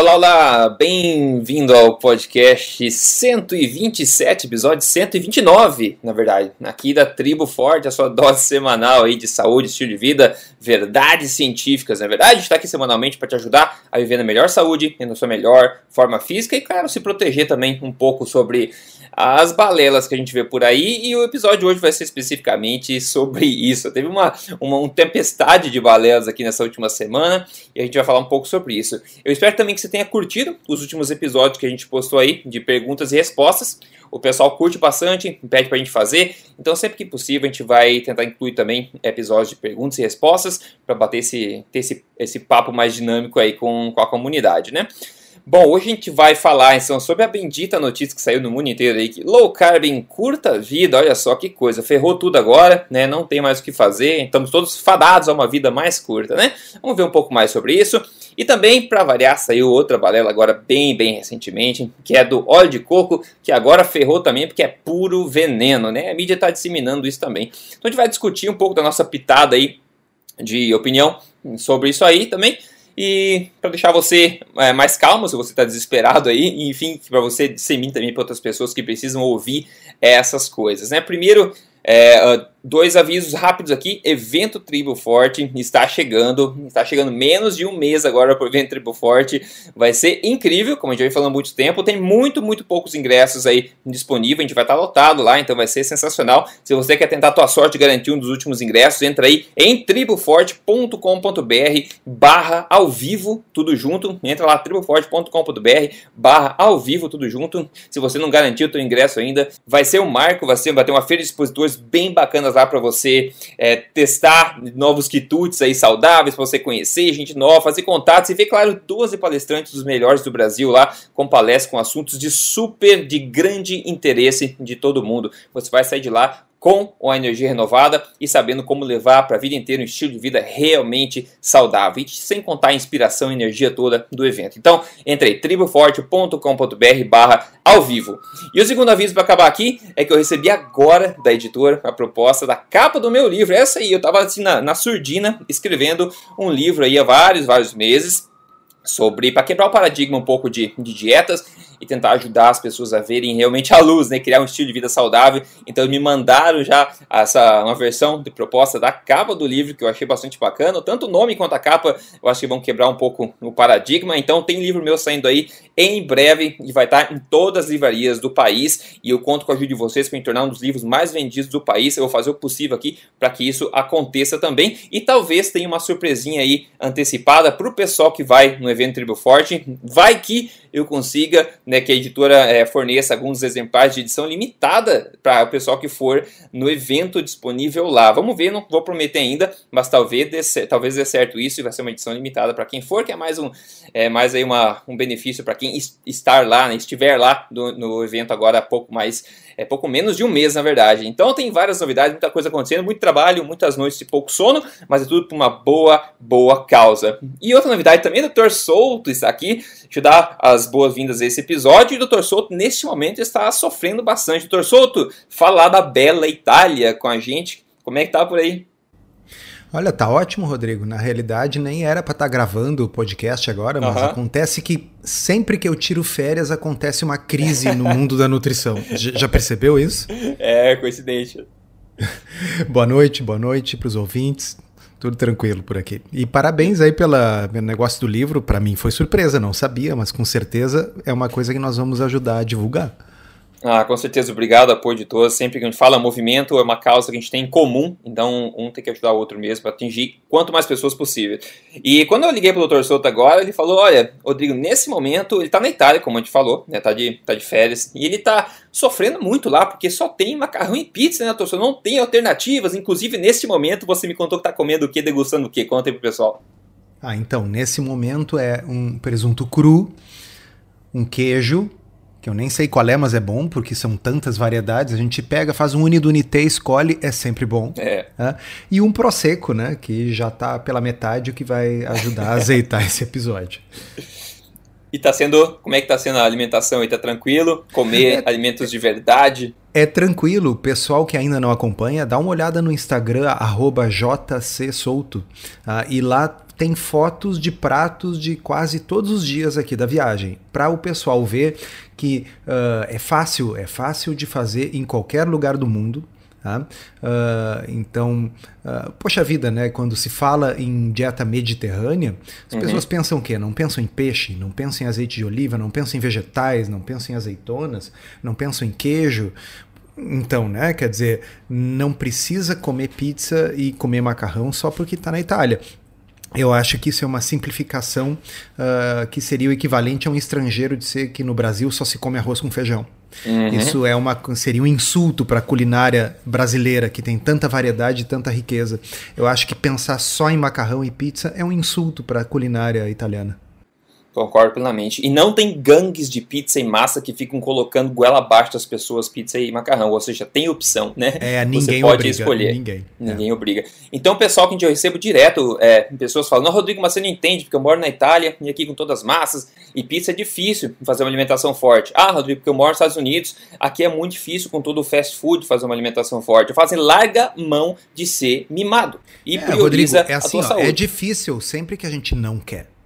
Olá, olá, bem-vindo ao podcast 127, episódio 129, na verdade, aqui da Tribo Forte, a sua dose semanal aí de saúde, estilo de vida, verdades científicas, na é verdade, está aqui semanalmente para te ajudar a viver na melhor saúde, na sua melhor forma física e, claro, se proteger também um pouco sobre as balelas que a gente vê por aí e o episódio hoje vai ser especificamente sobre isso. Teve uma, uma, uma tempestade de balelas aqui nessa última semana e a gente vai falar um pouco sobre isso. Eu espero também que você tenha curtido os últimos episódios que a gente postou aí de perguntas e respostas. O pessoal curte bastante, pede pra gente fazer, então sempre que possível a gente vai tentar incluir também episódios de perguntas e respostas para bater esse, ter esse, esse papo mais dinâmico aí com, com a comunidade, né? Bom, hoje a gente vai falar então sobre a bendita notícia que saiu no mundo inteiro aí, que low carb em curta vida, olha só que coisa, ferrou tudo agora, né? Não tem mais o que fazer, estamos todos fadados a uma vida mais curta, né? Vamos ver um pouco mais sobre isso. E também, para variar, saiu outra balela agora bem, bem recentemente, que é do óleo de coco, que agora ferrou também porque é puro veneno, né? A mídia está disseminando isso também. Então a gente vai discutir um pouco da nossa pitada aí de opinião sobre isso aí também. E para deixar você é, mais calmo, se você está desesperado aí, enfim, para você disseminar também para outras pessoas que precisam ouvir essas coisas. Né? Primeiro, é, Dois avisos rápidos aqui. Evento Tribo Forte está chegando. Está chegando menos de um mês agora para o evento Tribo Forte. Vai ser incrível, como a gente já falando há muito tempo. Tem muito, muito poucos ingressos aí disponíveis. A gente vai estar lotado lá, então vai ser sensacional. Se você quer tentar a tua sorte e garantir um dos últimos ingressos, entra aí em triboforte.com.br barra ao vivo, tudo junto. Entra lá, triboforte.com.br barra ao vivo, tudo junto. Se você não garantiu o teu ingresso ainda, vai ser um marco, vai, ser, vai ter uma feira de expositores bem bacana bacanas lá para você é, testar novos quitutes aí saudáveis, para você conhecer gente nova, fazer contatos e ver, claro, 12 palestrantes dos melhores do Brasil lá com palestras com assuntos de super, de grande interesse de todo mundo. Você vai sair de lá com a energia renovada e sabendo como levar para a vida inteira um estilo de vida realmente saudável, e sem contar a inspiração e energia toda do evento. Então, entre aí, triboforte.com.br barra ao vivo. E o segundo aviso para acabar aqui é que eu recebi agora da editora a proposta da capa do meu livro. Essa aí, eu estava assim na, na surdina escrevendo um livro aí há vários, vários meses sobre para quebrar o paradigma um pouco de, de dietas e tentar ajudar as pessoas a verem realmente a luz, né? Criar um estilo de vida saudável. Então me mandaram já essa uma versão de proposta da capa do livro que eu achei bastante bacana. Tanto o nome quanto a capa eu acho que vão quebrar um pouco o paradigma. Então tem livro meu saindo aí em breve e vai estar em todas as livrarias do país. E eu conto com a ajuda de vocês para me tornar um dos livros mais vendidos do país. Eu vou fazer o possível aqui para que isso aconteça também. E talvez tenha uma surpresinha aí antecipada para o pessoal que vai no evento Tribo Forte. Vai que eu consiga né, que a editora é, forneça alguns exemplares de edição limitada para o pessoal que for no evento disponível lá. Vamos ver, não vou prometer ainda, mas talvez dê, talvez dê certo isso e vai ser uma edição limitada para quem for, que é mais um, é, mais aí uma, um benefício para quem estar lá, né, estiver lá no, no evento agora há pouco mais é pouco menos de um mês, na verdade. Então tem várias novidades, muita coisa acontecendo, muito trabalho, muitas noites de pouco sono, mas é tudo por uma boa, boa causa. E outra novidade também, o Dr. Souto está aqui, te dar as boas-vindas a esse episódio. E o Dr. Souto, neste momento, está sofrendo bastante. Dr. Souto, falar da bela Itália com a gente. Como é que tá por aí? Olha, tá ótimo, Rodrigo. Na realidade, nem era para estar tá gravando o podcast agora, mas uhum. acontece que sempre que eu tiro férias acontece uma crise no mundo da nutrição. Já percebeu isso? É, coincidência. boa noite, boa noite para os ouvintes. Tudo tranquilo por aqui. E parabéns aí pelo negócio do livro. Para mim foi surpresa, não sabia, mas com certeza é uma coisa que nós vamos ajudar a divulgar. Ah, com certeza, obrigado, apoio de todos. Sempre que a gente fala movimento, é uma causa que a gente tem em comum, então um tem que ajudar o outro mesmo para atingir quanto mais pessoas possível. E quando eu liguei pro Dr. Souto agora, ele falou: Olha, Rodrigo, nesse momento ele tá na Itália, como a gente falou, né? Tá de, tá de férias, e ele tá sofrendo muito lá, porque só tem macarrão e pizza, né, Dr. Souto? Não tem alternativas. Inclusive, nesse momento, você me contou que tá comendo o que, degustando o que? Conta aí pro pessoal. Ah, então, nesse momento é um presunto cru, um queijo que eu nem sei qual é, mas é bom, porque são tantas variedades. A gente pega, faz um unidunité, escolhe, é sempre bom. É. Né? E um prosecco, né? Que já tá pela metade, o que vai ajudar a azeitar esse episódio. E tá sendo. Como é que tá sendo a alimentação aí? Tá tranquilo? Comer é, alimentos de verdade? É tranquilo. Pessoal que ainda não acompanha, dá uma olhada no Instagram, jcsouto. Uh, e lá tem fotos de pratos de quase todos os dias aqui da viagem, para o pessoal ver que uh, é fácil, é fácil de fazer em qualquer lugar do mundo. Tá? Uh, então, uh, poxa vida, né? Quando se fala em dieta mediterrânea, as uhum. pessoas pensam o quê? Não pensam em peixe, não pensam em azeite de oliva, não pensam em vegetais, não pensam em azeitonas, não pensam em queijo. Então, né? Quer dizer, não precisa comer pizza e comer macarrão só porque está na Itália. Eu acho que isso é uma simplificação uh, que seria o equivalente a um estrangeiro dizer que no Brasil só se come arroz com feijão. Uhum. Isso é uma, seria um insulto para a culinária brasileira, que tem tanta variedade e tanta riqueza. Eu acho que pensar só em macarrão e pizza é um insulto para a culinária italiana. Concordo plenamente. E não tem gangues de pizza e massa que ficam colocando goela abaixo das pessoas pizza e macarrão. Ou seja, tem opção, né? É, ninguém Você pode obriga, escolher. Ninguém. Ninguém é. obriga. Então, o pessoal que eu recebo direto, é, pessoas falam, não, Rodrigo, mas você não entende, porque eu moro na Itália e aqui com todas as massas, e pizza é difícil fazer uma alimentação forte. Ah, Rodrigo, porque eu moro nos Estados Unidos, aqui é muito difícil com todo o fast food fazer uma alimentação forte. Fazem larga mão de ser mimado. E é, prioriza Rodrigo, é assim, ó, É difícil sempre que a gente não quer.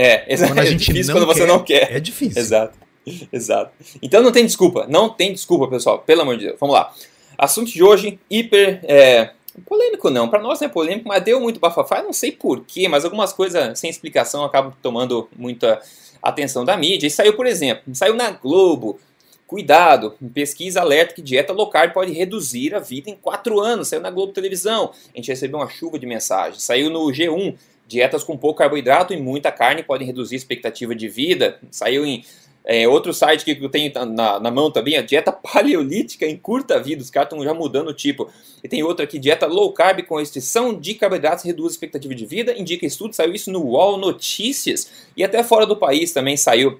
É, exato. Quando a é gente é difícil quando você não quer. É difícil. Exato. Exato. Então não tem desculpa. Não tem desculpa, pessoal. Pelo amor de Deus. Vamos lá. Assunto de hoje, hiper. É, polêmico não. Para nós não é polêmico, mas deu muito bafafá. não sei porquê, mas algumas coisas sem explicação acabam tomando muita atenção da mídia. E saiu, por exemplo, saiu na Globo. Cuidado, pesquisa alerta que dieta low carb pode reduzir a vida em 4 anos. Saiu na Globo Televisão. A gente recebeu uma chuva de mensagens. Saiu no G1. Dietas com pouco carboidrato e muita carne podem reduzir a expectativa de vida. Saiu em é, outro site que eu tenho na, na, mão também, a dieta paleolítica em curta vida. Os caras estão já mudando o tipo. E tem outra aqui, dieta low carb com restrição de carboidratos reduz a expectativa de vida. Indica estudo, saiu isso no UOL Notícias. E até fora do país também saiu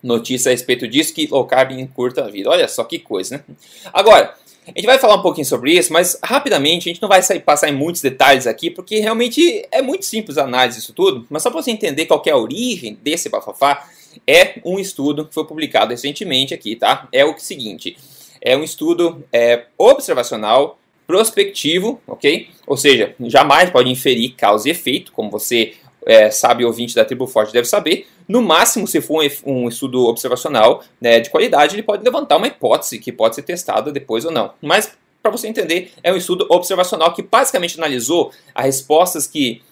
notícia a respeito disso, que low carb encurta a vida. Olha só que coisa, né? Agora, a gente vai falar um pouquinho sobre isso, mas rapidamente, a gente não vai sair, passar em muitos detalhes aqui, porque realmente é muito simples a análise disso tudo, mas só para você entender qual é a origem desse bafafá, é um estudo que foi publicado recentemente aqui, tá? É o seguinte, é um estudo é, observacional, prospectivo, ok? Ou seja, jamais pode inferir causa e efeito, como você é, sabe, ouvinte da Tribo Forte deve saber, no máximo, se for um, estudo observacional né, de qualidade, ele pode levantar uma hipótese que pode ser testada depois ou não. Mas, para você entender, é um estudo observacional que basicamente analisou as respostas que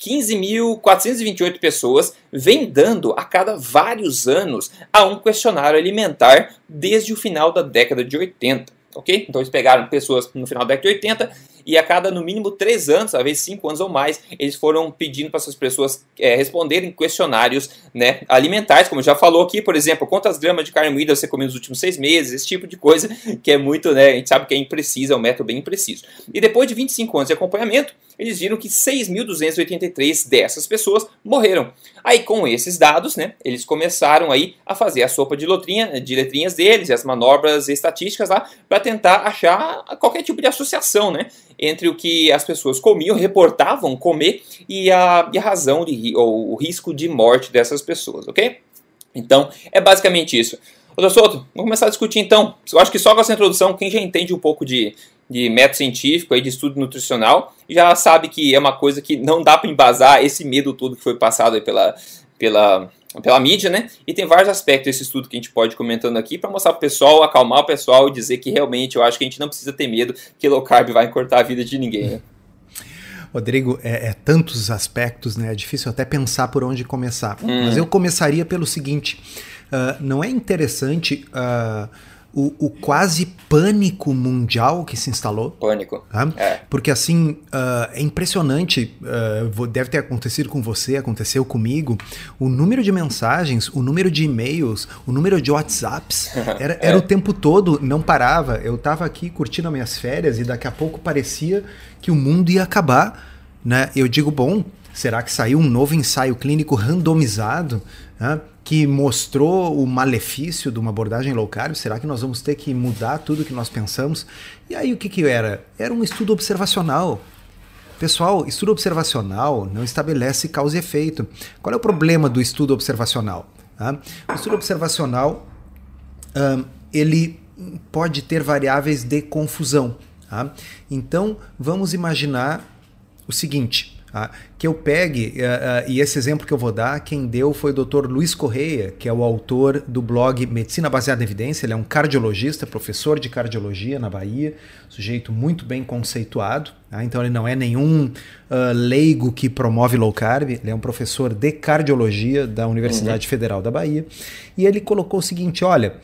15.428 pessoas vêm dando a cada vários anos a um questionário alimentar desde o final da década de 80 ok? Então eles pegaram pessoas no final da década de 80 e a cada no mínimo 3 anos, às vezes 5 anos ou mais, eles foram pedindo para essas pessoas é, responderem questionários né, alimentares, como já falou aqui, por exemplo, quantas gramas de carne moída você comeu nos últimos 6 meses, esse tipo de coisa que é muito, né, a gente sabe que é impreciso, é um método bem impreciso. E depois de 25 anos de acompanhamento, eles viram que 6.283 dessas pessoas morreram. Aí com esses dados, né, eles começaram aí a fazer a sopa de, letrinha, de letrinhas deles, as manobras estatísticas lá, para tentar achar qualquer tipo de associação, né, entre o que as pessoas comiam, reportavam comer e a, e a razão de, ou o risco de morte dessas pessoas, ok? Então, é basicamente isso. Ô, Souto, vamos começar a discutir então. Eu acho que só com essa introdução, quem já entende um pouco de, de método científico, aí, de estudo nutricional, já sabe que é uma coisa que não dá para embasar esse medo todo que foi passado pela, pela, pela mídia, né? E tem vários aspectos desse estudo que a gente pode ir comentando aqui para mostrar para o pessoal, acalmar o pessoal e dizer que realmente eu acho que a gente não precisa ter medo que low carb vai cortar a vida de ninguém, né? Rodrigo, é, é, tantos aspectos, né? É difícil até pensar por onde começar. Hum. Mas eu começaria pelo seguinte: uh, não é interessante. Uh, o, o, quase pânico mundial que se instalou. Pânico. Tá? É. Porque assim, uh, é impressionante, uh, deve ter acontecido com você, aconteceu comigo, o número de mensagens, o número de e-mails, o número de WhatsApps, era, é. era o tempo todo, não parava. Eu estava aqui curtindo as minhas férias e daqui a pouco parecia que o mundo ia acabar. Né? Eu digo, bom, será que saiu um novo ensaio clínico randomizado? Né? que mostrou o malefício de uma abordagem low carb? Será que nós vamos ter que mudar tudo que nós pensamos? E aí o que, que era? Era um estudo observacional. Pessoal, estudo observacional não estabelece causa e efeito. Qual é o problema do estudo observacional? Tá? O estudo observacional um, ele pode ter variáveis de confusão. Tá? Então vamos imaginar o seguinte: ah, que eu pegue, uh, uh, e esse exemplo que eu vou dar, quem deu foi o Dr. Luiz Correia, que é o autor do blog Medicina Baseada em Evidência. Ele é um cardiologista, professor de cardiologia na Bahia, sujeito muito bem conceituado. Tá? Então, ele não é nenhum uh, leigo que promove low carb, ele é um professor de cardiologia da Universidade uhum. Federal da Bahia. E ele colocou o seguinte: olha,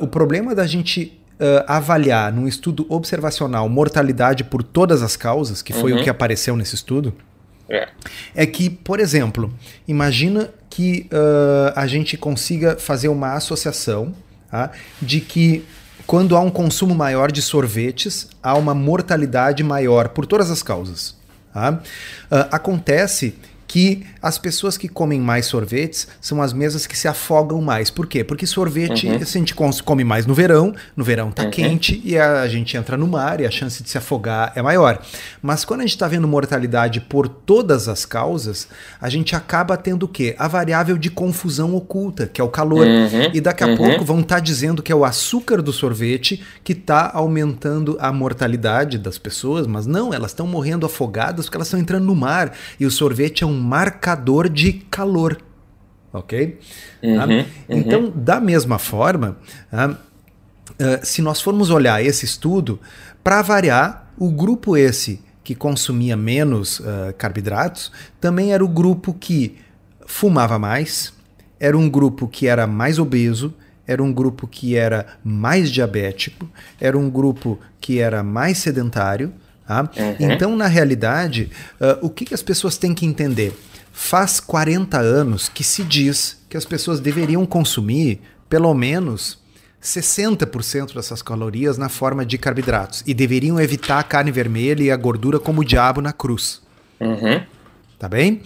o problema da gente uh, avaliar num estudo observacional mortalidade por todas as causas, que foi uhum. o que apareceu nesse estudo, é. é que, por exemplo, imagina que uh, a gente consiga fazer uma associação tá, de que quando há um consumo maior de sorvetes, há uma mortalidade maior por todas as causas. Tá? Uh, acontece que as pessoas que comem mais sorvetes são as mesmas que se afogam mais. Por quê? Porque sorvete uhum. a gente come mais no verão, no verão tá uhum. quente e a gente entra no mar e a chance de se afogar é maior. Mas quando a gente está vendo mortalidade por todas as causas, a gente acaba tendo o quê? A variável de confusão oculta, que é o calor. Uhum. E daqui a uhum. pouco vão estar tá dizendo que é o açúcar do sorvete que está aumentando a mortalidade das pessoas, mas não, elas estão morrendo afogadas porque elas estão entrando no mar e o sorvete é um marcador de calor. Ok? Uhum, ah, uhum. Então, da mesma forma, ah, ah, se nós formos olhar esse estudo, para variar, o grupo esse que consumia menos carboidratos também era o grupo que fumava mais, era um grupo que era mais obeso, era um grupo que era mais diabético, era um grupo que era mais sedentário, Tá? Uhum. Então, na realidade, uh, o que, que as pessoas têm que entender? Faz 40 anos que se diz que as pessoas deveriam consumir pelo menos 60% dessas calorias na forma de carboidratos e deveriam evitar a carne vermelha e a gordura como o diabo na cruz. Uhum. Tá bem?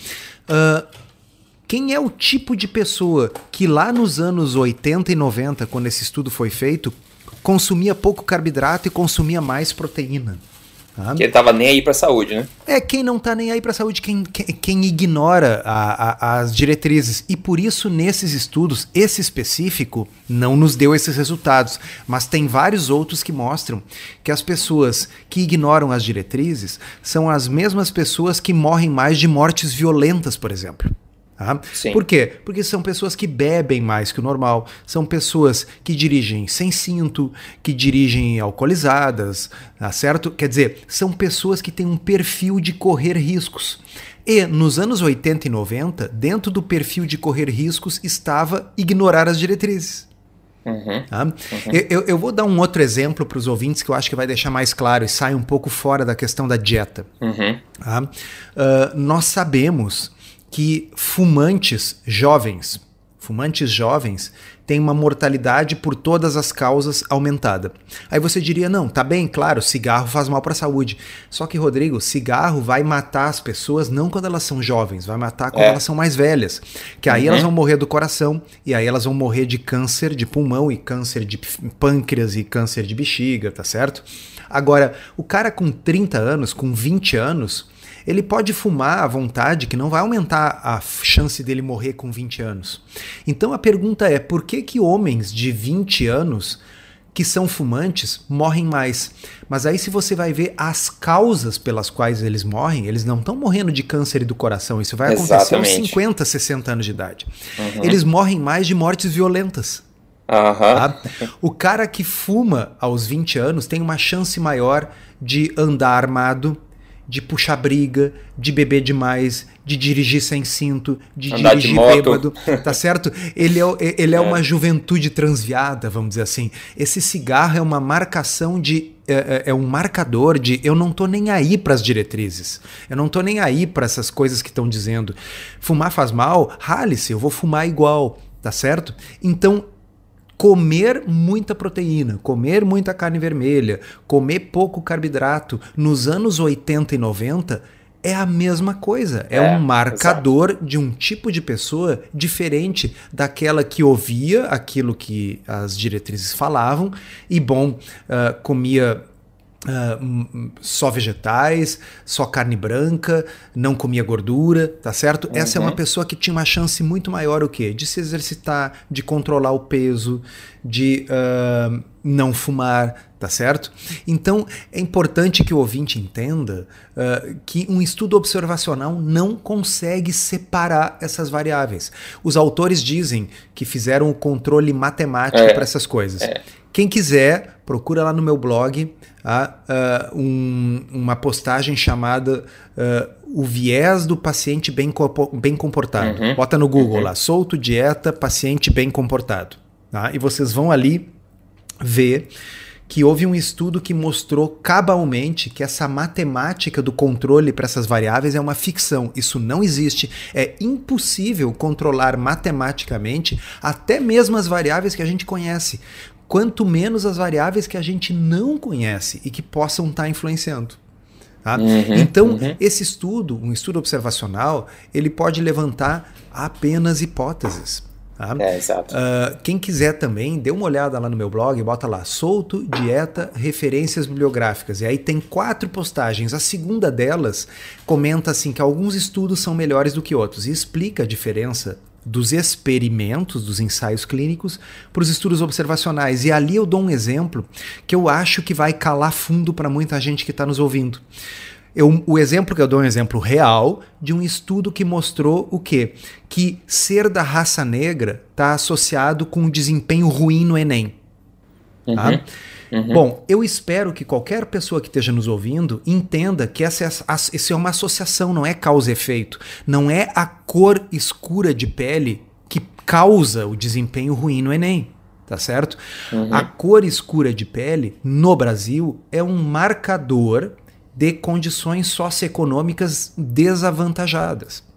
Uh, quem é o tipo de pessoa que lá nos anos 80 e 90, quando esse estudo foi feito, consumia pouco carboidrato e consumia mais proteína? Tá? Que ele tava nem aí pra saúde, né? É, quem não tá nem aí pra saúde, quem, quem, quem ignora a, a, as diretrizes. E por isso, nesses estudos, esse específico não nos deu esses resultados. Mas tem vários outros que mostram que as pessoas que ignoram as diretrizes são as mesmas pessoas que morrem mais de mortes violentas, por exemplo. Tá? Por quê? Porque são pessoas que bebem mais que o normal, são pessoas que dirigem sem cinto, que dirigem alcoolizadas, tá certo? Quer dizer, são pessoas que têm um perfil de correr riscos. E nos anos 80 e 90, dentro do perfil de correr riscos estava ignorar as diretrizes. Uhum, tá? uhum. Eu, eu, vou dar um outro exemplo para os ouvintes que eu acho que vai deixar mais claro e sai um pouco fora da questão da dieta. Uhum. Tá? Uh, nós sabemos que fumantes jovens, fumantes jovens, têm uma mortalidade por todas as causas aumentada. Aí você diria, não, tá bem, claro, cigarro faz mal para a saúde. Só que, Rodrigo, cigarro vai matar as pessoas não quando elas são jovens, vai matar quando é. elas são mais velhas. Que aí uhum. elas vão morrer do coração, e aí elas vão morrer de câncer de pulmão, e câncer de pâncreas, e câncer de bexiga, tá certo? Agora, o cara com 30 anos, com 20 anos, ele pode fumar à vontade, que não vai aumentar a chance dele morrer com 20 anos. Então a pergunta é: por que, que homens de 20 anos que são fumantes morrem mais? Mas aí, se você vai ver as causas pelas quais eles morrem, eles não estão morrendo de câncer do coração. Isso vai acontecer Exatamente. aos 50, 60 anos de idade. Uhum. Eles morrem mais de mortes violentas. Uhum. Tá? O cara que fuma aos 20 anos tem uma chance maior de andar armado, de puxar briga, de beber demais, de dirigir sem cinto, de Andar dirigir de bêbado, tá certo? Ele é, ele é, é, uma juventude transviada, vamos dizer assim. Esse cigarro é uma marcação de. É, é, é um marcador de eu não tô nem aí para as diretrizes. Eu não tô nem aí para essas coisas que estão dizendo. Fumar faz mal? Rale-se, eu vou fumar igual, tá certo? Então comer muita proteína, comer muita carne vermelha, comer pouco carboidrato nos anos 80 e 90 é a mesma coisa. É, é um marcador exato. de um tipo de pessoa diferente daquela que ouvia aquilo que as diretrizes falavam e, bom, uh, comia Uh, só vegetais, só carne branca, não comia gordura, tá certo? Uhum. Essa é uma pessoa que tinha uma chance muito maior o quê? De se exercitar, de controlar o peso, de uh, não fumar, tá certo? Então é importante que o ouvinte entenda uh, que um estudo observacional não consegue separar essas variáveis. Os autores dizem que fizeram o controle matemático é. para essas coisas. É. Quem quiser, procura lá no meu blog uh, um, uma postagem chamada uh, O Viés do Paciente Bem, bem Comportado. Uhum. Bota no Google uhum. lá, solto dieta paciente bem comportado. Tá? E vocês vão ali ver que houve um estudo que mostrou cabalmente que essa matemática do controle para essas variáveis é uma ficção. Isso não existe. É impossível controlar matematicamente até mesmo as variáveis que a gente conhece quanto menos as variáveis que a gente não conhece e que possam estar tá influenciando. Tá? Uhum, então, uhum. esse estudo, um estudo observacional, ele pode levantar apenas hipóteses. Tá? É, exato. Uh, quem quiser também, dê uma olhada lá no meu blog, bota lá, solto, dieta, referências bibliográficas. E aí tem quatro postagens. A segunda delas comenta assim que alguns estudos são melhores do que outros e explica a diferença dos experimentos, dos ensaios clínicos, para os estudos observacionais. E ali eu dou um exemplo que eu acho que vai calar fundo para muita gente que está nos ouvindo. Eu, o exemplo que eu dou é um exemplo real de um estudo que mostrou o quê? Que ser da raça negra está associado com um desempenho ruim no Enem. Tá? Uhum. Uhum. Bom, eu espero que qualquer pessoa que esteja nos ouvindo entenda que essa é, essa é uma associação, não é causa e efeito. Não é a cor escura de pele que causa o desempenho ruim no Enem. Tá certo? Uhum. A cor escura de pele no Brasil é um marcador de condições socioeconômicas desavantajadas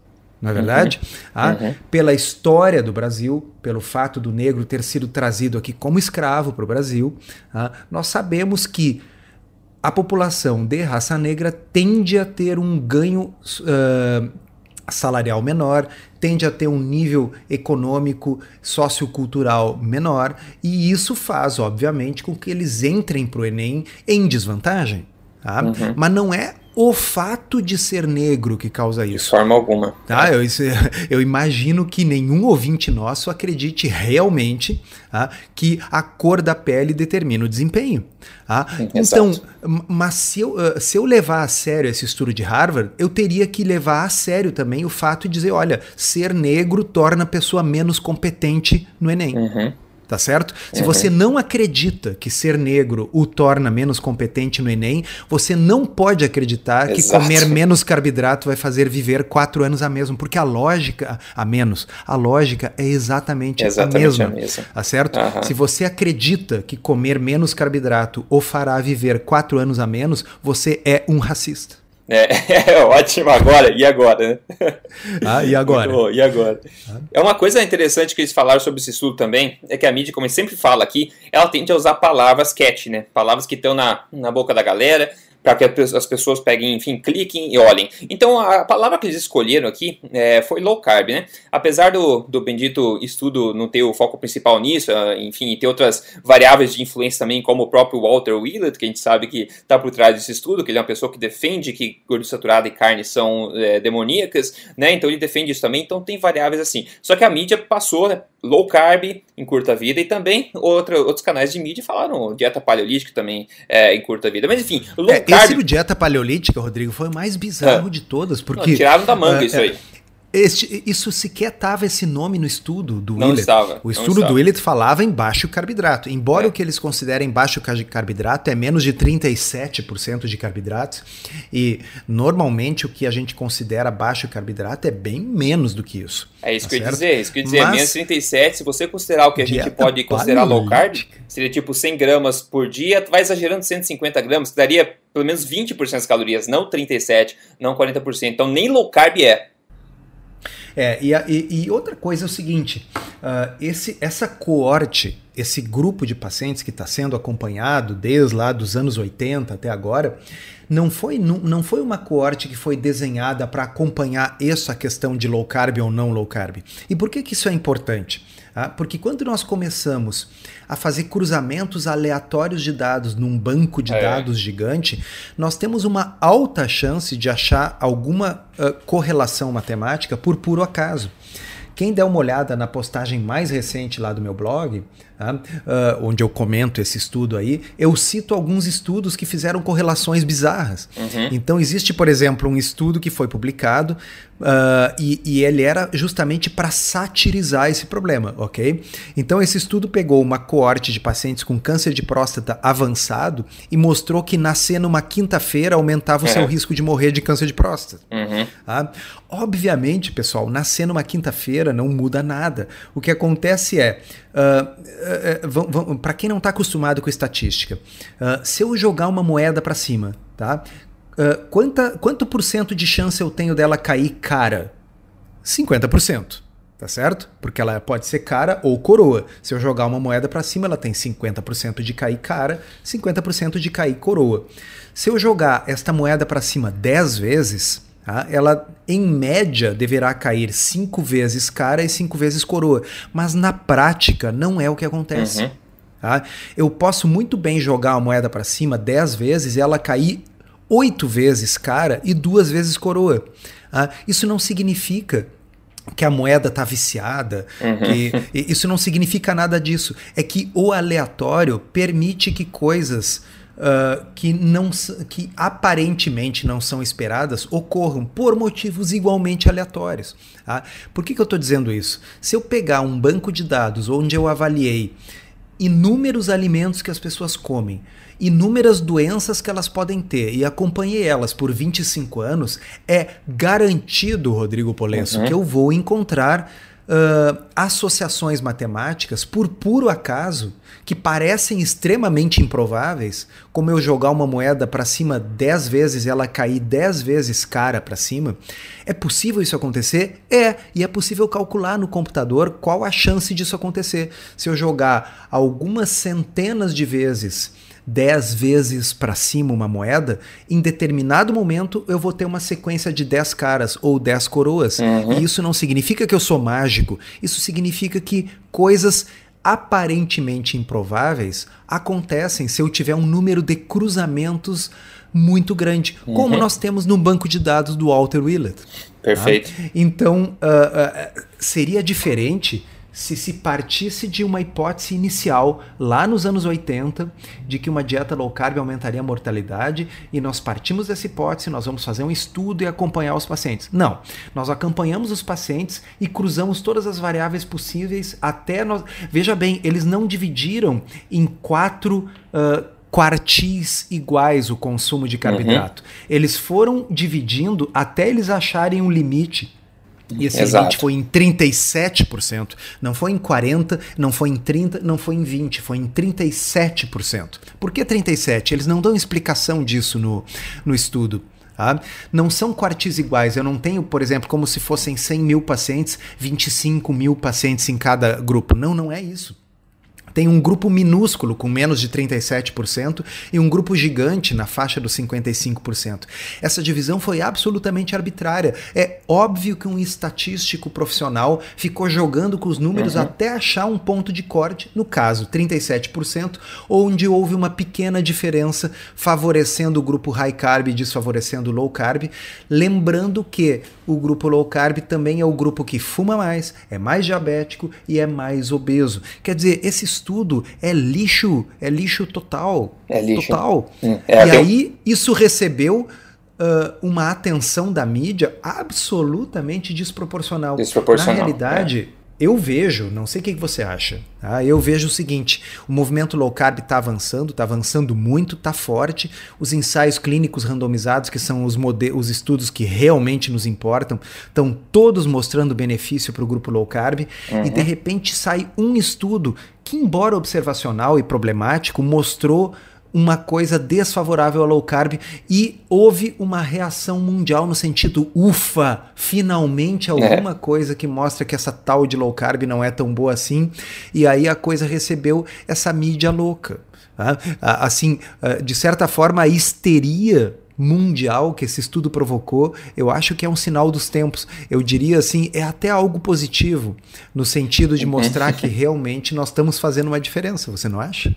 não é verdade? Uhum. Ah, uhum. Pela história do Brasil, pelo fato do negro ter sido trazido aqui como escravo para o Brasil, ah, nós sabemos que a população de raça negra tende a ter um ganho uh, salarial menor, tende a ter um nível econômico, sociocultural menor, e isso faz, obviamente, com que eles entrem para o Enem em desvantagem. Tá? Uhum. Mas não é o fato de ser negro que causa isso. De forma alguma. Tá? Eu, eu imagino que nenhum ouvinte nosso acredite realmente tá? que a cor da pele determina o desempenho. Tá? Então, mas se eu, ah, se eu levar a sério esse estudo de Harvard, eu teria que levar a sério também o fato de dizer: olha, ser negro torna a pessoa menos competente no Enem. Uhum tá certo? Se uhum. você não acredita que ser negro o torna menos competente no Enem, você não pode acreditar Exato. que comer menos carboidrato vai fazer viver quatro anos a mesmo, porque a lógica, a menos, a lógica é exatamente, exatamente a mesma, a mesma. tá certo? Uhum. Se você acredita que comer menos carboidrato o fará viver quatro anos a menos, você é um racista. É, é ótimo agora. E agora, né? Ah, e agora? Bom, e agora? Ah. É uma coisa interessante que eles falaram sobre esse estudo também, é que a mídia, como sempre fala aqui, ela tende a usar palavras catch, né? Palavras que estão na, na boca da galera, para que as pessoas peguem, enfim, cliquem e olhem. Então a palavra que eles escolheram aqui é, foi low carb, né? Apesar do, do bendito estudo não ter o foco principal nisso, ah, enfim, e ter outras variáveis de influência também, como o próprio Walter Willett, que a gente sabe que está por trás desse estudo, que ele é uma pessoa que defende que gordura saturada e carne são é, demoníacas, né? Então ele defende isso também, então tem variáveis assim. Só que a mídia passou, né? Low carb em curta vida e também outra, outros canais de mídia falaram dieta paleolítica também é, em curta vida. Mas enfim, low é, carb... Esse dieta paleolítica, Rodrigo, foi o mais bizarro de todas, porque... Não, tiraram da manga é, isso é, aí. Este, isso sequer estava esse nome no estudo do não Willett. Estava, o estudo estava. do Willett falava em baixo carboidrato. Embora é. o que eles considerem baixo carboidrato é menos de 37% de carboidratos, e normalmente o que a gente considera baixo carboidrato é bem menos do que isso. É isso tá que eu ia dizer, é isso que eu ia dizer, Mas, menos 37, se você considerar o que a gente pode considerar low carb, seria tipo 100 gramas por dia, vai exagerando 150 gramas, que daria pelo menos 20% das calorias, não 37, não 40%. Então nem low carb é. É, e, e, e outra coisa é o seguinte: uh, esse, essa coorte esse grupo de pacientes que está sendo acompanhado desde lá dos anos 80 até agora, não foi, não, não foi uma coorte que foi desenhada para acompanhar essa questão de low carb ou não low carb. E por que, que isso é importante? Ah, porque quando nós começamos a fazer cruzamentos aleatórios de dados num banco de é. dados gigante, nós temos uma alta chance de achar alguma uh, correlação matemática por puro acaso. Quem der uma olhada na postagem mais recente lá do meu blog, uh, onde eu comento esse estudo aí, eu cito alguns estudos que fizeram correlações bizarras. Uhum. Então, existe, por exemplo, um estudo que foi publicado uh, e, e, ele era justamente para satirizar esse problema, ok? Então, esse estudo pegou uma coorte de pacientes com câncer de próstata avançado e mostrou que nascer numa quinta-feira aumentava o seu é. risco de morrer de câncer de próstata. Uhum. Uh, obviamente, pessoal, nascer numa quinta-feira não muda nada. O que acontece é. Uh, uh, uh, para quem não está acostumado com estatística, se eu jogar uma moeda para cima, tá? Quanta, quanto por cento de chance eu tenho dela cair cara? 50%. Tá certo? Porque ela pode ser cara ou coroa. Se eu jogar uma moeda para cima, ela tem 50% de cair cara, 50% de cair coroa. Se eu jogar esta moeda para cima 10 vezes, Tá? Ela, em média, deverá cair cinco vezes cara e cinco vezes coroa. Mas na prática, não é o que acontece. Uhum. Tá? Eu posso muito bem jogar a moeda para cima dez vezes e ela cair oito vezes cara e duas vezes coroa. Tá? Isso não significa que a moeda está viciada, uhum. que, isso não significa nada disso. É que o aleatório permite que coisas uh, que, não, que aparentemente não são esperadas ocorram por motivos igualmente aleatórios. Tá? Por que, que eu estou dizendo isso? Se eu pegar um banco de dados onde eu avaliei inúmeros alimentos que as pessoas comem, inúmeras doenças que elas podem ter e acompanhei elas por 25 anos, é garantido, Rodrigo Polenço, uhum. que eu vou encontrar uh, associações matemáticas por puro acaso que parecem extremamente improváveis, como eu jogar uma moeda para cima 10 vezes e ela cair 10 vezes cara para cima. É possível isso acontecer? É, e é possível calcular no computador qual a chance disso acontecer. Se eu jogar algumas centenas de vezes 10 vezes para cima uma moeda, em determinado momento eu vou ter uma sequência de 10 caras ou 10 coroas. Uhum. E isso não significa que eu sou mágico, isso significa que coisas aparentemente improváveis acontecem se eu tiver um número de cruzamentos muito grande, uhum. como nós temos no banco de dados do Walter Willett. Tá? Perfeito. Tá? Então, uh, uh, seria diferente se se partisse de uma hipótese inicial lá nos anos 80 de que uma dieta low carb aumentaria a mortalidade e nós partimos dessa hipótese, nós vamos fazer um estudo e acompanhar os pacientes. Não, nós acompanhamos os pacientes e cruzamos todas as variáveis possíveis até nós. Veja bem, eles não dividiram em quatro uh, quartis iguais o consumo de carboidrato. Uhum. Eles foram dividindo até eles acharem um limite e esse Exato. limite foi em 37%. Não foi em 40%, não foi em 30%, não foi em 20%, foi em 37%. Por que 37%? Eles não dão explicação disso no, no estudo. Tá? Não são quartis iguais. Eu não tenho, por exemplo, como se fossem 100 mil pacientes, 25 mil pacientes em cada grupo. Não, não é isso tem um grupo minúsculo com menos de 37% e um grupo gigante na faixa dos 55%. Essa divisão foi absolutamente arbitrária. É óbvio que um estatístico profissional ficou jogando com os números uhum. até achar um ponto de corte, no caso 37%, onde houve uma pequena diferença favorecendo o grupo high carb e desfavorecendo o low carb, lembrando que o grupo low carb também é o grupo que fuma mais, é mais diabético e é mais obeso. Quer dizer, esse estudo é lixo, é lixo total. É lixo. Total. Hum, é, e aí isso recebeu uh, uma atenção da mídia absolutamente desproporcional. Desproporcional. Na realidade. É eu vejo, não sei o que você acha, tá? eu vejo o seguinte: o movimento low carb está avançando, está avançando muito, está forte. Os ensaios clínicos randomizados, que são os, os estudos que realmente nos importam, estão todos mostrando benefício para o grupo low carb. Uhum. E de repente sai um estudo que, embora observacional e problemático, mostrou uma coisa desfavorável ao low carb e houve uma reação mundial no sentido, ufa, finalmente alguma é. coisa que mostra que essa tal de low carb não é tão boa assim. E aí a coisa recebeu essa mídia louca. Tá? Assim, ah, de certa forma, a histeria mundial que esse estudo provocou, eu acho que é um sinal dos tempos. Eu diria assim, é até algo positivo, no sentido de mostrar que realmente nós estamos fazendo uma diferença, você não acha?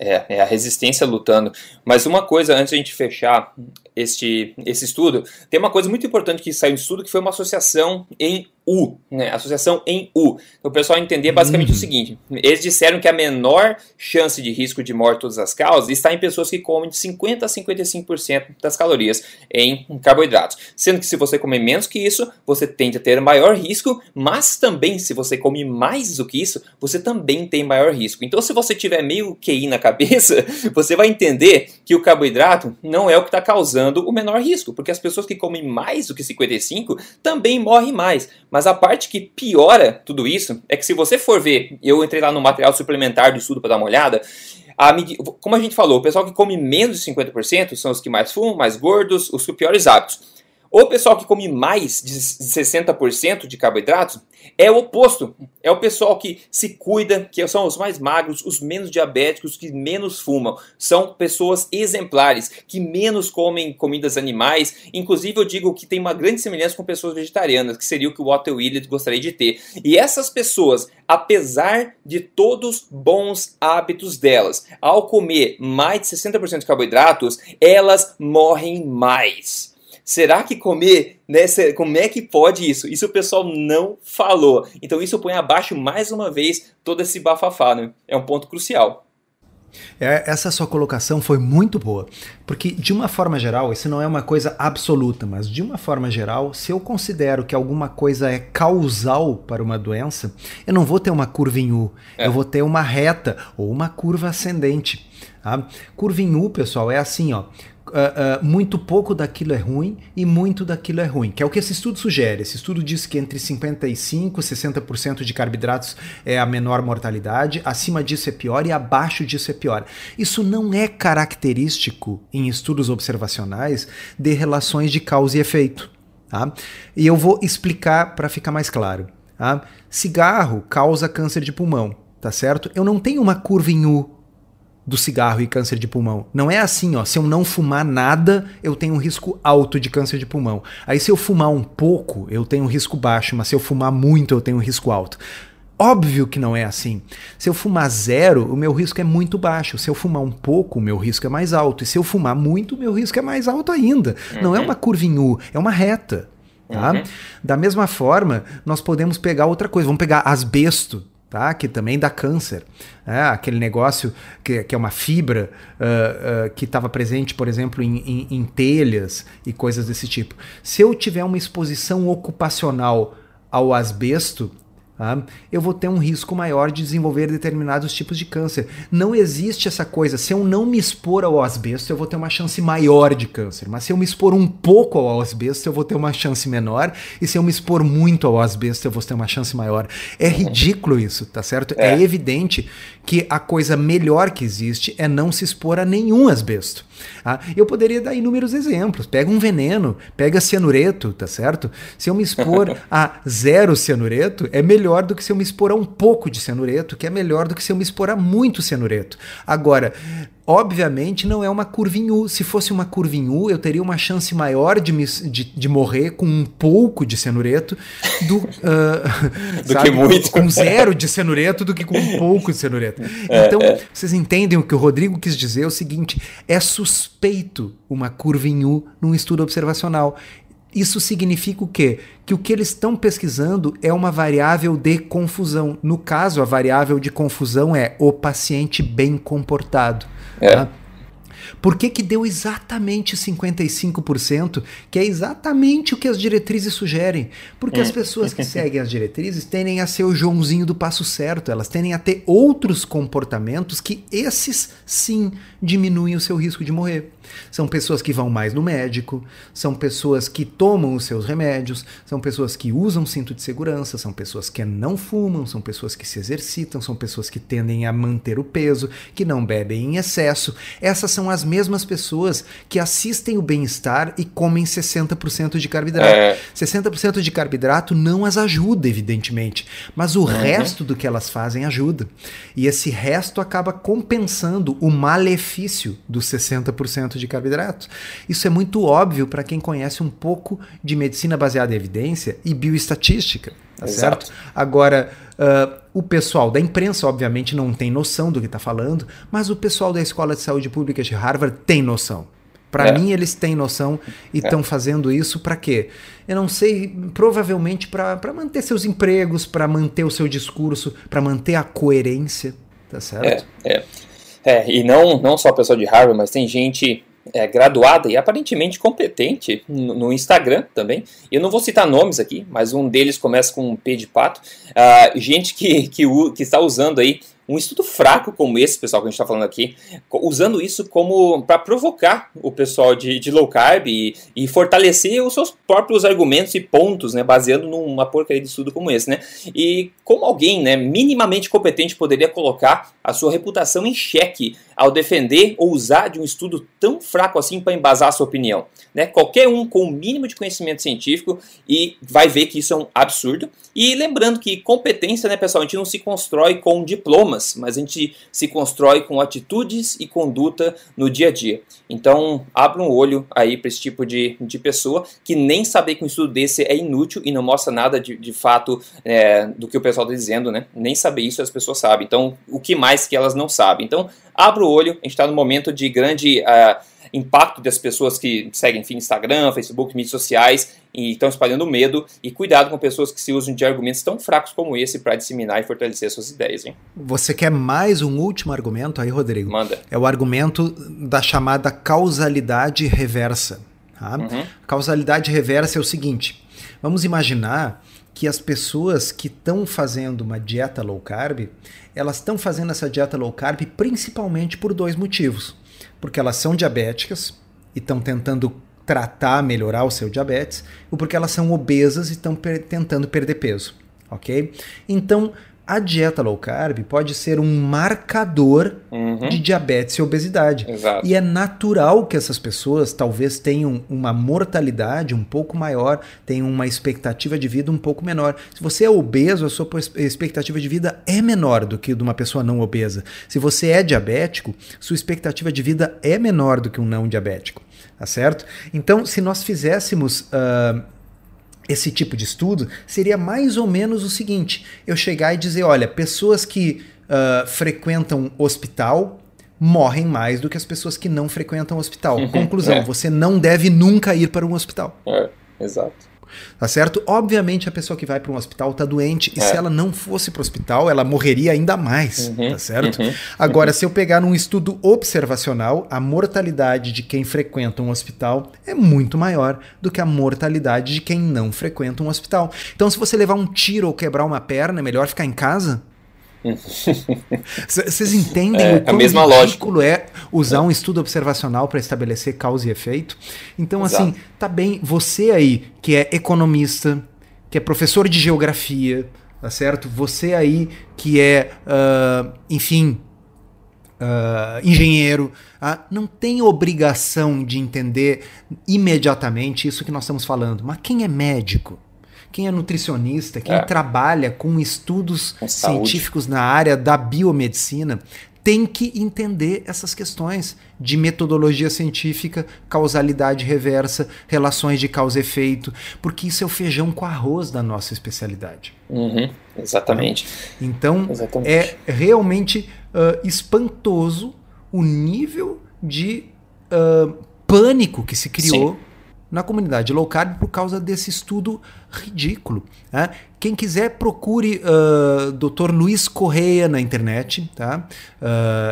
É, é a resistência lutando. Mas uma coisa, antes de a gente fechar este, esse estudo, tem uma coisa muito importante que saiu do estudo, que foi uma associação em U, né? Associação em U. Então, o pessoal entender basicamente uhum. o seguinte: eles disseram que a menor chance de risco de morte todas as causas está em pessoas que comem de 50 a 55% das calorias em carboidratos. Sendo que se você comer menos que isso, você tende a ter maior risco, mas também se você come mais do que isso, você também tem maior risco. Então, se você tiver meio QI na cabeça, você vai entender que o carboidrato não é o que está causando o menor risco, porque as pessoas que comem mais do que 55 também morrem mais. Mas a parte que piora tudo isso é que se você for ver, eu entrei lá no material suplementar do estudo para dar uma olhada, a, como a gente falou, o pessoal que come menos de 50% são os que mais fumam, mais gordos, os com piores hábitos. O pessoal que come mais de 60% de carboidratos é o oposto. É o pessoal que se cuida, que são os mais magros, os menos diabéticos, que menos fumam. São pessoas exemplares, que menos comem comidas animais. Inclusive, eu digo que tem uma grande semelhança com pessoas vegetarianas, que seria o que o Walter Willett gostaria de ter. E essas pessoas, apesar de todos bons hábitos delas, ao comer mais de 60% de carboidratos, elas morrem mais. Será que comer, né, como é que pode isso? Isso o pessoal não falou. Então isso põe abaixo mais uma vez todo esse bafafá, né? É um ponto crucial. É, essa sua colocação foi muito boa, porque de uma forma geral, isso não é uma coisa absoluta, mas de uma forma geral, se eu considero que alguma coisa é causal para uma doença, eu não vou ter uma curva em U, é. eu vou ter uma reta ou uma curva ascendente. Tá? Curva em U, pessoal, é assim, ó uh, muito pouco daquilo é ruim e muito daquilo é ruim, que é o que esse estudo sugere. Esse estudo diz que entre 55% e 60% de carboidratos é a menor mortalidade, acima disso é pior e abaixo disso é pior. Isso não é característico em estudos observacionais de relações de causa e efeito. Tá? E eu vou explicar para ficar mais claro. Tá? Cigarro causa câncer de pulmão, tá certo? Eu não tenho uma curva em U do cigarro e câncer de pulmão. Não é assim, ó. Se eu não fumar nada, eu tenho um risco alto de câncer de pulmão. Aí se eu fumar um pouco, eu tenho um risco baixo, mas se eu fumar muito, eu tenho um risco alto. Óbvio que não é assim. Se eu fumar zero, o meu risco é muito baixo. Se eu fumar um pouco, o meu risco é mais alto. E se eu fumar muito, o meu risco é mais alto ainda. Uhum. Não é uhum. uma curva em U, é uma reta. Tá? Uhum. Da mesma forma, nós podemos pegar outra coisa. Vamos pegar asbesto tá? que também dá câncer. É, aquele negócio que, que é uma fibra uh, uh, que estava presente, por exemplo, em, em, em telhas e coisas desse tipo. Se eu tiver uma exposição ocupacional ao asbesto, Tá? eu vou ter um risco maior de desenvolver determinados tipos de câncer. Não existe essa coisa, se eu não me expor ao asbesto, eu vou ter uma chance maior de câncer. Mas se eu me expor um pouco ao asbesto, eu vou ter uma chance menor. E se eu me expor muito ao asbesto, eu vou ter uma chance maior. É ridículo isso, tá certo? É, é evidente que a coisa melhor que existe é não se expor a nenhum asbesto. Ah, eu poderia dar inúmeros exemplos. Pega um veneno, pega cianureto, tá certo? Se eu me expor a zero cianureto, é melhor do que se eu me expor a um pouco de cianureto, que é melhor do que se eu me expor a muito cianureto. Agora, Obviamente não é uma curva em U. Se fosse uma curva em U, eu teria uma chance maior de, me, de, de morrer com um pouco de cenureto do, uh, do sabe, que muito. Com zero de cenureto do que com um pouco de cenureto. É, então, é. vocês entendem o que o Rodrigo quis dizer? É o seguinte: é suspeito uma curva em U num estudo observacional. Isso significa o quê? Que o que eles estão pesquisando é uma variável de confusão. No caso, a variável de confusão é o paciente bem comportado. É. Tá? Por que, que deu exatamente 55%, que é exatamente o que as diretrizes sugerem? Porque as hum. pessoas que seguem as diretrizes tendem a ser o Joãozinho do passo certo, elas tendem a ter outros comportamentos que esses sim diminuem o seu risco de morrer. São pessoas que vão mais no médico, são pessoas que tomam os seus remédios, são pessoas que usam cinto de segurança, são pessoas que não fumam, são pessoas que se exercitam, são pessoas que tendem a manter o peso, que não bebem em excesso. Essas são as mesmas pessoas que assistem o bem-estar e comem 60% de carboidrato. É. 60% de carboidrato não as ajuda, evidentemente, mas o uhum. resto do que elas fazem ajuda. E esse resto acaba compensando o malefício dos 60% de carboidrato. Isso é muito óbvio para quem conhece um pouco de medicina baseada em evidência e bioestatística. Tá certo? Agora, uh, o pessoal da imprensa, obviamente, não tem noção do que está falando, mas o pessoal da Escola de Saúde Pública de Harvard tem noção. Para é. mim, eles têm noção e estão é. fazendo isso para quê? Eu não sei, provavelmente para manter seus empregos, para manter o seu discurso, para manter a coerência, tá certo? É, é. É, e não, não só o pessoal de Harvard, mas tem gente é, graduada e aparentemente competente no, no, Instagram também. Eu não vou citar nomes aqui, mas um deles começa com um P de pato. Uh, gente que, que, que está usando aí um estudo fraco como esse, pessoal, que a gente está falando aqui, usando isso como para provocar o pessoal de, de low carb e, e, fortalecer os seus próprios argumentos e pontos, né, baseando numa porcaria de estudo como esse, né? E como alguém, né, minimamente competente poderia colocar a sua reputação em xeque ao defender ou usar de um estudo tão fraco assim para embasar a sua opinião, né? Qualquer um com o mínimo de conhecimento científico e vai ver que isso é um absurdo. E lembrando que competência, né, pessoal, a gente não se constrói com diploma diplomas, mas a gente se constrói com atitudes e conduta no dia a dia. Então, abra um olho aí para esse tipo de, de pessoa que nem saber que um estudo desse é inútil e não mostra nada de, de fato é, do que o pessoal está dizendo, né? Nem saber isso as pessoas sabem. Então, o que mais que elas não sabem? Então, abra o olho, a gente está no momento de grande. Uh, impacto das pessoas que seguem enfim, Instagram, Facebook, mídias sociais e estão espalhando medo e cuidado com pessoas que se usam de argumentos tão fracos como esse para disseminar e fortalecer suas ideias. Hein? Você quer mais um último argumento aí, Rodrigo? Manda. É o argumento da chamada causalidade reversa. Tá? Uhum. Causalidade reversa é o seguinte: vamos imaginar que as pessoas que estão fazendo uma dieta low carb, elas estão fazendo essa dieta low carb principalmente por dois motivos porque elas são diabéticas e estão tentando tratar, melhorar o seu diabetes, ou porque elas são obesas e estão per tentando perder peso, ok? Então, a dieta low carb pode ser um marcador uhum. de diabetes e obesidade. Exato. E é natural que essas pessoas talvez tenham uma mortalidade um pouco maior, tenham uma expectativa de vida um pouco menor. Se você é obeso, a sua expectativa de vida é menor do que de uma pessoa não obesa. Se você é diabético, sua expectativa de vida é menor do que um não diabético. Tá certo? Então, se nós fizéssemos uh, esse tipo de estudo seria mais ou menos o seguinte: eu chegar e dizer, olha, pessoas que uh, frequentam hospital morrem mais do que as pessoas que não frequentam hospital. Uhum, Conclusão: é. você não deve nunca ir para um hospital. É, exato. Tá certo? Obviamente a pessoa que vai para um hospital está doente e é. se ela não fosse para o hospital, ela morreria ainda mais, uhum, tá certo? Uhum, Agora, uhum. se eu pegar num estudo observacional, a mortalidade de quem frequenta um hospital é muito maior do que a mortalidade de quem não frequenta um hospital. Então, se você levar um tiro ou quebrar uma perna, é melhor ficar em casa? Vocês entendem é, o quão ridículo é usar é. um estudo observacional para estabelecer causa e efeito? Então, assim, Exato. assim, tá bem, você aí que é economista, que é professor de geografia, tá certo? Você aí que é, uh, enfim, uh, engenheiro, uh, não tem obrigação de entender imediatamente isso que nós estamos falando. Mas quem é médico? Quem é nutricionista, quem é. trabalha com estudos científicos na área da biomedicina, tem que entender essas questões de metodologia científica, causalidade reversa, relações de causa e efeito, porque isso é o feijão com arroz da nossa especialidade. Uhum, exatamente. Então, exatamente. é realmente uh, espantoso o nível de uh, pânico que se criou Sim na comunidade low carb por causa desse estudo ridículo. Né? Quem quiser, procure uh, Dr. Luiz Correia na internet. Tá? Uh,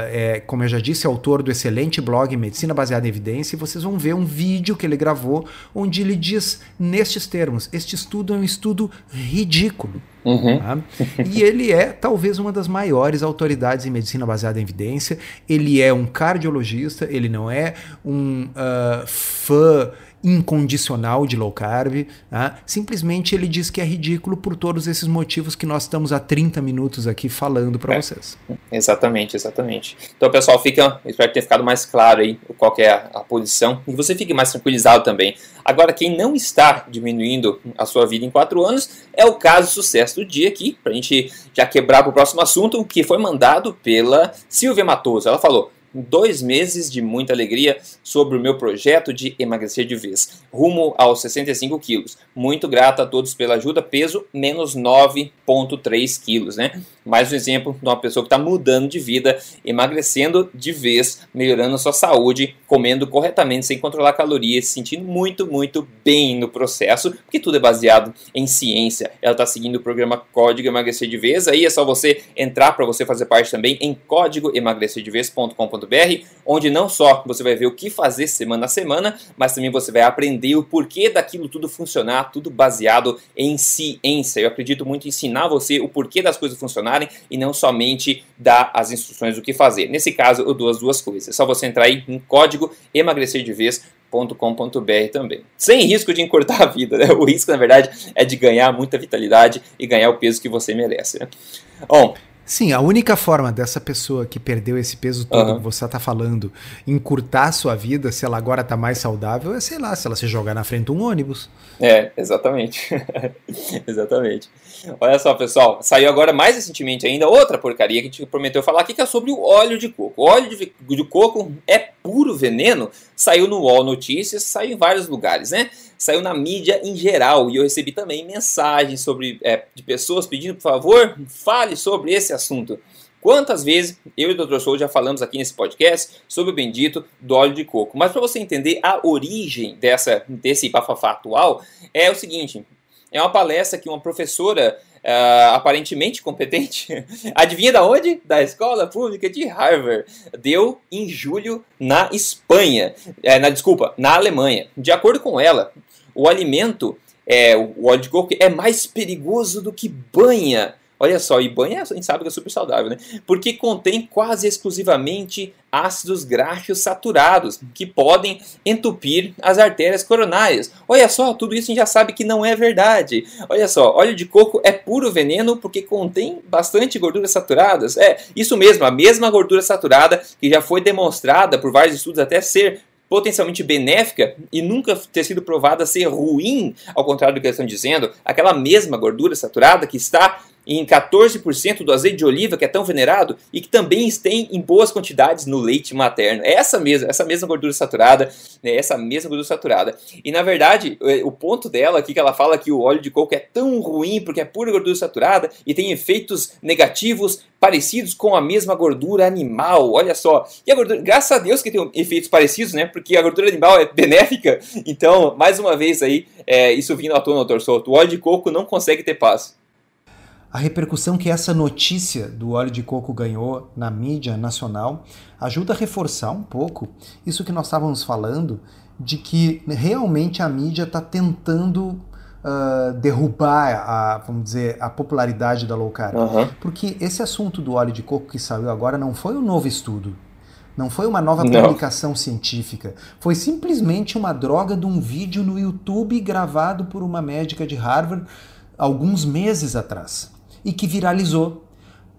é, como eu já disse, é autor do excelente blog Medicina Baseada em Evidência. E vocês vão ver um vídeo que ele gravou onde ele diz nestes termos: este estudo é um estudo ridículo. Uhum. Tá? E ele é talvez uma das maiores autoridades em medicina baseada em evidência. Ele é um cardiologista, ele não é um uh, fã incondicional de low carb. Tá? Simplesmente ele diz que é ridículo por todos esses motivos que nós estamos há 30 minutos aqui falando para é, vocês. Exatamente, exatamente. Então, pessoal, fica, espero ter ficado mais claro aí qual é a, a posição e você fique mais tranquilizado também. Agora, quem não está diminuindo a sua vida em 4 anos é o caso sucesso do dia aqui, para a gente já quebrar para o próximo assunto, que foi mandado pela Silvia Matoso. Ela falou: dois meses de muita alegria sobre o meu projeto de emagrecer de vez, rumo aos 65 quilos. Muito grato a todos pela ajuda, peso menos 9,3 quilos, né? Mais um exemplo de uma pessoa que está mudando de vida, emagrecendo de vez, melhorando a sua saúde, comendo corretamente, sem controlar calorias, se sentindo muito, muito bem no processo, porque tudo é baseado em ciência. Ela está seguindo o programa Código Emagrecer de Vez, aí é só você entrar para você fazer parte também em códigoemagrecerdevez.com.br, onde não só você vai ver o que fazer semana a semana, mas também você vai aprender o porquê daquilo tudo funcionar, tudo baseado em ciência. Eu acredito muito em ensinar você o porquê das coisas funcionarem funcionarem e não somente dar as instruções do que fazer. Nesse caso, eu dou as duas coisas. É só você entrar aí em código emagrecerdevez.com.br também. Sem risco de encurtar a vida, né? O risco, na verdade, é de ganhar muita vitalidade e ganhar o peso que você merece. Né? Bom, Sim, a única forma dessa pessoa que perdeu esse peso todo uhum. que você está falando encurtar a sua vida, se ela agora está mais saudável, é, sei lá, se ela se jogar na frente de um ônibus. É, exatamente. exatamente. Olha só, pessoal, saiu agora mais recentemente ainda outra porcaria que a gente prometeu falar aqui, que é sobre o óleo de coco. O óleo de, de coco é puro veneno? Saiu no UOL Notícias, saiu em vários lugares, né? Saiu na mídia em geral e eu recebi também mensagens sobre, é, de pessoas pedindo, por favor, fale sobre esse assunto. Quantas vezes eu e o Dr. Souza já falamos aqui nesse podcast sobre o bendito do óleo de coco. Mas para você entender a origem dessa, desse bafafá atual, é o seguinte: é uma palestra que uma professora uh, aparentemente competente, adivinha da onde? Da escola pública de Harvard, deu em julho na Espanha, é, na desculpa, na Alemanha. De acordo com ela, o alimento, é, o óleo de coco, é mais perigoso do que banha. Olha só, e banha a gente sabe que é super saudável, né? Porque contém quase exclusivamente ácidos graxos saturados, que podem entupir as artérias coronárias. Olha só, tudo isso a gente já sabe que não é verdade. Olha só, óleo de coco é puro veneno porque contém bastante gorduras saturadas. É, isso mesmo, a mesma gordura saturada que já foi demonstrada por vários estudos até ser potencialmente benéfica e nunca ter sido provada ser ruim, ao contrário do que eles estão dizendo, aquela mesma gordura saturada que está em 14% do azeite de oliva, que é tão venerado, e que também tem em boas quantidades no leite materno. É essa mesma, essa mesma gordura saturada, né, essa mesma gordura saturada. E na verdade, o ponto dela aqui que ela fala que o óleo de coco é tão ruim porque é pura gordura saturada e tem efeitos negativos parecidos com a mesma gordura animal. Olha só. E a gordura, graças a Deus que tem efeitos parecidos, né? Porque a gordura animal é benéfica. Então, mais uma vez aí, é, isso vindo à tona, doutor Souto. O óleo de coco não consegue ter paz a repercussão que essa notícia do óleo de coco ganhou na mídia nacional ajuda a reforçar um pouco isso que nós estávamos falando de que realmente a mídia está tentando uh, derrubar a, vamos dizer, a popularidade da low carb. Uhum. Porque esse assunto do óleo de coco que saiu agora não foi um novo estudo. Não foi uma nova publicação não. científica. Foi simplesmente uma droga de um vídeo no YouTube gravado por uma médica de Harvard alguns meses atrás e que viralizou.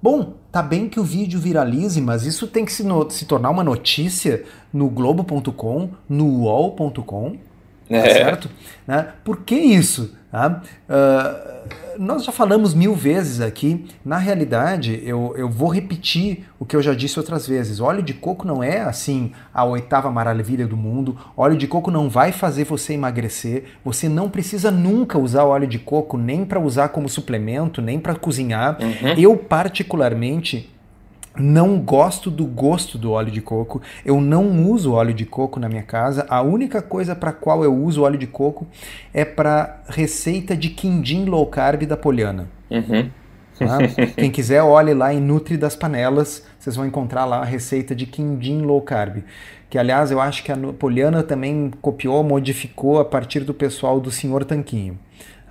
Bom, tá bem que o vídeo viralize, mas isso tem que se, se tornar uma notícia no Globo.com, no UOL.com, tá é. certo? Né? Por que isso? Tá? Uh, nós já falamos mil vezes aqui, na realidade, eu, eu vou repetir o que eu já disse outras vezes. Óleo de coco não é assim a oitava maravilha do mundo. Óleo de coco não vai fazer você emagrecer. Você não precisa nunca usar óleo de coco nem para usar como suplemento, nem para cozinhar. Uhum. Eu, particularmente, não gosto do gosto do óleo de coco. Eu não uso óleo de coco na minha casa. A única coisa para qual eu uso óleo de coco é para receita de quindim low carb da Poliana. Uhum. Tá? Quem quiser, olhe lá em Nutri das Panelas. Vocês vão encontrar lá a receita de quindim low carb. Que, aliás, eu acho que a Poliana também copiou, modificou a partir do pessoal do Senhor Tanquinho.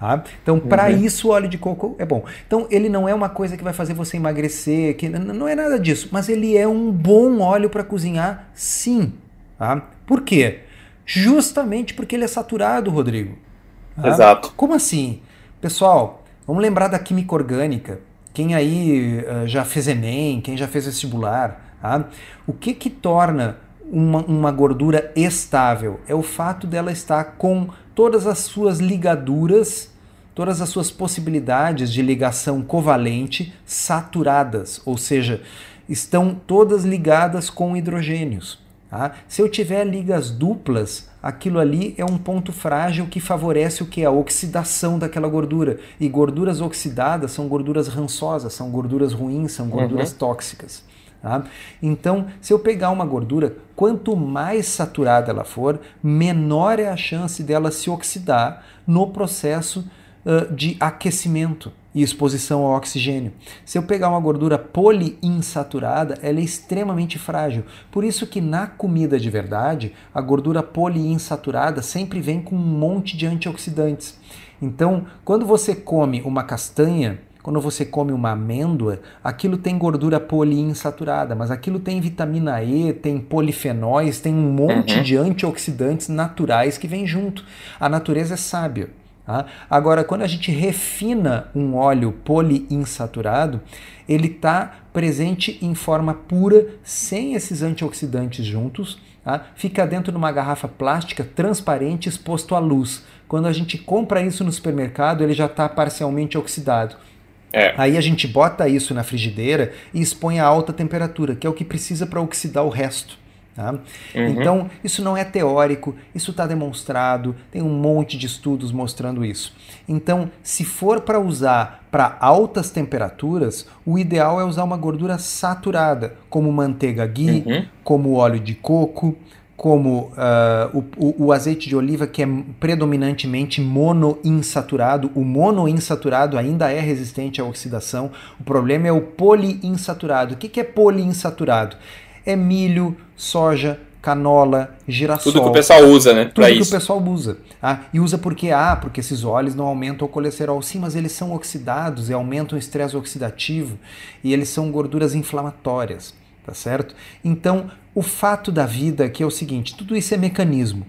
Tá? Então, para uhum. isso, o óleo de coco é bom. Então, ele não é uma coisa que vai fazer você emagrecer, que não é nada disso, mas ele é um bom óleo para cozinhar, sim. Tá? Por quê? Justamente porque ele é saturado, Rodrigo. Tá? Exato. Como assim? Pessoal, vamos lembrar da química orgânica. Quem aí uh, já fez Enem, quem já fez vestibular, tá? o que que torna uma, uma gordura estável? É o fato dela estar com todas as suas ligaduras todas as suas possibilidades de ligação covalente saturadas, ou seja, estão todas ligadas com hidrogênios. Tá? Se eu tiver ligas duplas, aquilo ali é um ponto frágil que favorece o que? A oxidação daquela gordura. E gorduras oxidadas são gorduras rançosas, são gorduras ruins, são gorduras uhum. tóxicas. Tá? Então, se eu pegar uma gordura, quanto mais saturada ela for, menor é a chance dela se oxidar no processo uh, de aquecimento e exposição ao oxigênio. Se eu pegar uma gordura poliinsaturada, ela é extremamente frágil. Por isso que na comida de verdade, a gordura poliinsaturada sempre vem com um monte de antioxidantes. Então, quando você come uma castanha, quando você come uma amêndoa, aquilo tem gordura poliinsaturada, mas aquilo tem vitamina E, tem polifenóis, tem um monte uhum. de antioxidantes naturais que vem junto. A natureza é sábia. Tá? Agora, quando a gente refina um óleo poliinsaturado, ele está presente em forma pura, sem esses antioxidantes juntos, tá? fica dentro de uma garrafa plástica transparente exposto à luz. Quando a gente compra isso no supermercado, ele já está parcialmente oxidado. É. Aí a gente bota isso na frigideira e expõe a alta temperatura, que é o que precisa para oxidar o resto. Tá? Uhum. Então, isso não é teórico, isso está demonstrado, tem um monte de estudos mostrando isso. Então, se for para usar para altas temperaturas, o ideal é usar uma gordura saturada, como manteiga ghee, uhum. como óleo de coco, como uh, o, o, azeite de oliva, que é predominantemente monoinsaturado. O monoinsaturado ainda é resistente à oxidação. O problema é o poliinsaturado. O que, que é poliinsaturado? É milho, soja, canola, girassol. Tudo que o pessoal usa, né? Tudo que isso. o pessoal usa. Ah, e usa porque, ah, porque esses óleos não aumentam o colesterol. Sim, mas eles são oxidados e aumentam o estresse oxidativo e eles são gorduras inflamatórias, tá certo? Então, o fato da vida aqui é o seguinte, tudo isso é mecanismo.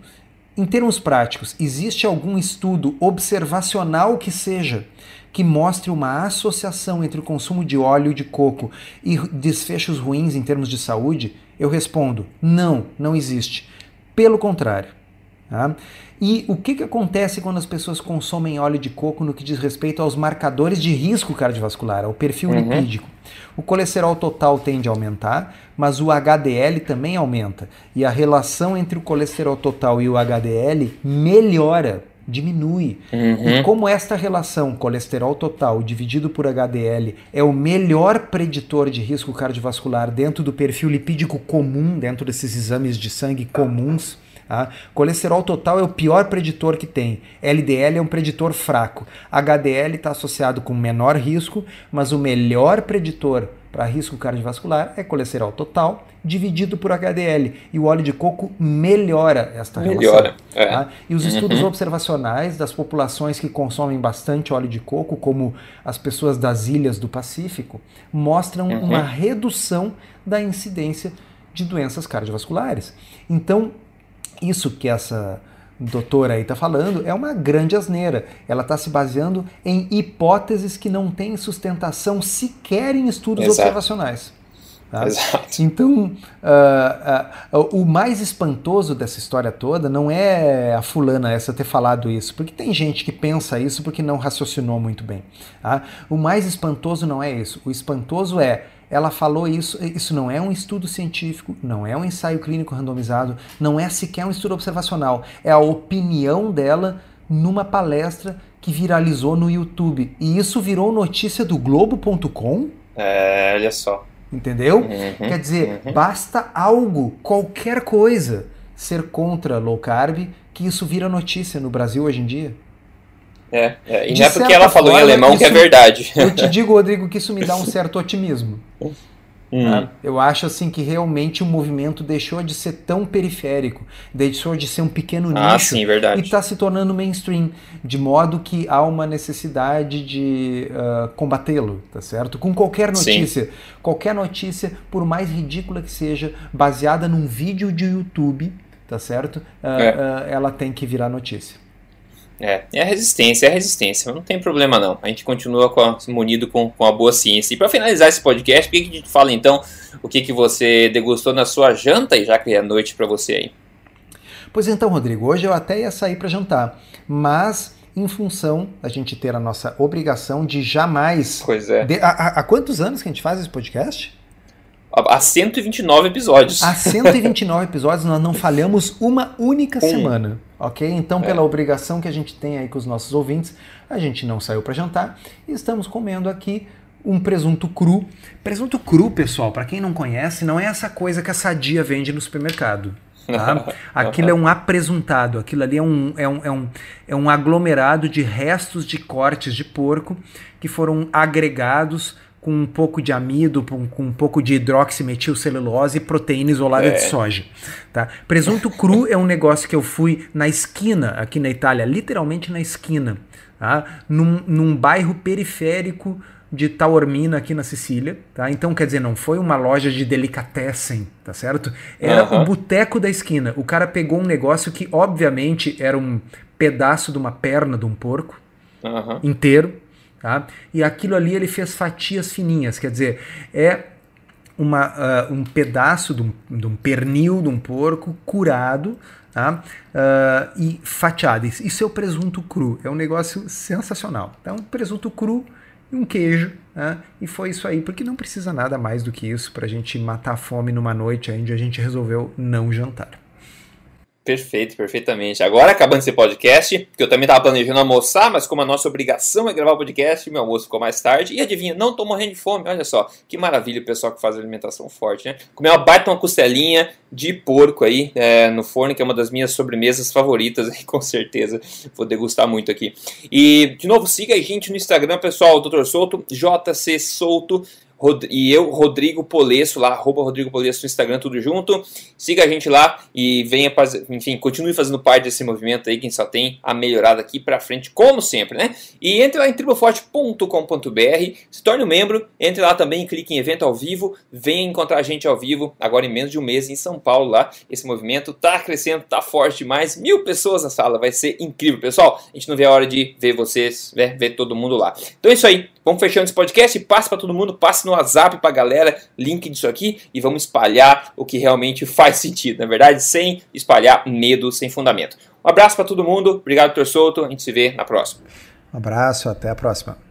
Em termos práticos, existe algum estudo observacional que seja que mostre uma associação entre o consumo de óleo de coco e desfechos ruins em termos de saúde? Eu respondo: não, não existe. Pelo contrário. Tá? E o que, que acontece quando as pessoas consomem óleo de coco no que diz respeito aos marcadores de risco cardiovascular, ao perfil uhum. lipídico? O colesterol total tende a aumentar, mas o HDL também aumenta. E a relação entre o colesterol total e o HDL melhora diminui. Uhum. E como esta relação colesterol total dividido por HDL é o melhor preditor de risco cardiovascular dentro do perfil lipídico comum, dentro desses exames de sangue comuns, tá? colesterol total é o pior preditor que tem. LDL é um preditor fraco. HDL está associado com menor risco, mas o melhor preditor para risco cardiovascular é colesterol total dividido por HDL. E o óleo de coco melhora esta melhora, relação. É. Tá? E os estudos uhum. observacionais das populações que consomem bastante óleo de coco, como as pessoas das ilhas do Pacífico, mostram uhum. uma redução da incidência de doenças cardiovasculares. Então, isso que essa doutora aí está falando é uma grande asneira. Ela está se baseando em hipóteses que não têm sustentação sequer em estudos Exato. observacionais. Tá? Exato. Então, uh, uh, o mais espantoso dessa história toda não é a fulana essa ter falado isso, porque tem gente que pensa isso porque não raciocinou muito bem. Tá? O mais espantoso não é isso. O espantoso é ela falou isso, isso não é um estudo científico, não é um ensaio clínico randomizado, não é sequer um estudo observacional, é a opinião dela numa palestra que viralizou no YouTube. E isso virou notícia do Globo.com? É, olha só. Entendeu? Uhum, Quer dizer, uhum. basta algo, qualquer coisa, ser contra low carb, que isso vira notícia no Brasil hoje em dia. É, é. e de não é porque ela falou forma, em alemão que é verdade. Eu te digo, Rodrigo, que isso me dá um certo otimismo. Hum. Né? Eu acho assim que realmente o movimento deixou de ser tão periférico, deixou de ser um pequeno ah, nicho sim, e está se tornando mainstream, de modo que há uma necessidade de uh, combatê-lo, tá certo? Com qualquer notícia, sim. qualquer notícia, por mais ridícula que seja, baseada num vídeo de YouTube, tá certo? Uh, é. uh, ela tem que virar notícia. É, é a resistência, é a resistência, não tem problema não. A gente continua com a, munido com, com a boa ciência. E para finalizar esse podcast, por que, a gente fala então o que, que você degustou na sua janta, e já que é noite para você aí? Pois então, Rodrigo, hoje eu até ia sair para jantar, mas em função da gente ter a nossa obrigação de jamais. Pois é. De, há, há quantos anos que a gente faz esse podcast? Há 129 episódios. Há 129 episódios nós não falhamos uma única um. semana, ok? Então, é. pela obrigação que a gente tem aí com os nossos ouvintes, a gente não saiu para jantar e estamos comendo aqui um presunto cru. Presunto cru, pessoal, para quem não conhece, não é essa coisa que a Sadia vende no supermercado. Tá? Aquilo é um apresuntado, aquilo ali é um, é, um, é, um, é um aglomerado de restos de cortes de porco que foram agregados com um pouco de amido, com um pouco de hidroximetilcelulose e proteína isolada é. de soja. Tá? Presunto cru é um negócio que eu fui na esquina, aqui na Itália, literalmente na esquina, tá? num, num bairro periférico de Taormina aqui na Sicília, tá? Então, quer dizer, não foi uma loja de delicatessen, tá certo? Era uhum. o boteco da esquina. O cara pegou um negócio que, obviamente, era um pedaço de uma perna de um porco uhum. inteiro, Tá? E aquilo ali ele fez fatias fininhas, quer dizer, é uma, uh, um pedaço de um, de um, pernil de um porco curado tá? Uh, e fatiado. Isso é o presunto cru, é um negócio sensacional. Então, presunto cru e um queijo, né? e foi isso aí, porque não precisa nada mais do que isso para a gente matar a fome numa noite onde a gente resolveu não jantar. Perfeito, perfeitamente. Agora, acabando esse podcast, que eu também estava planejando almoçar, mas como a nossa obrigação é gravar o podcast, meu almoço ficou mais tarde. E adivinha, não estou morrendo de fome. Olha só, que maravilha o pessoal que faz alimentação forte, né? Comer uma baita uma costelinha de porco aí é, no forno, que é uma das minhas sobremesas favoritas, com certeza. Vou degustar muito aqui. E, de novo, siga a gente no Instagram, pessoal, Dr. Souto, JC Souto e eu, Rodrigo Polesso, lá, arroba Rodrigo Polesso no Instagram, tudo junto. Siga a gente lá e venha, enfim, continue fazendo parte desse movimento aí, quem só tem a melhorada aqui pra frente, como sempre, né? E entre lá em triboforte.com.br, se torne um membro, entre lá também, clique em evento ao vivo, venha encontrar a gente ao vivo, agora em menos de um mês em São Paulo lá. Esse movimento tá crescendo, tá forte demais, mil pessoas na sala, vai ser incrível, pessoal. A gente não vê a hora de ver vocês, né, ver todo mundo lá. Então é isso aí, vamos fechando esse podcast, passe para todo mundo, passe no WhatsApp para a galera, link disso aqui e vamos espalhar o que realmente faz sentido, na verdade, sem espalhar medo sem fundamento. Um abraço para todo mundo, obrigado, Dr. Souto, a gente se vê na próxima. Um abraço, até a próxima.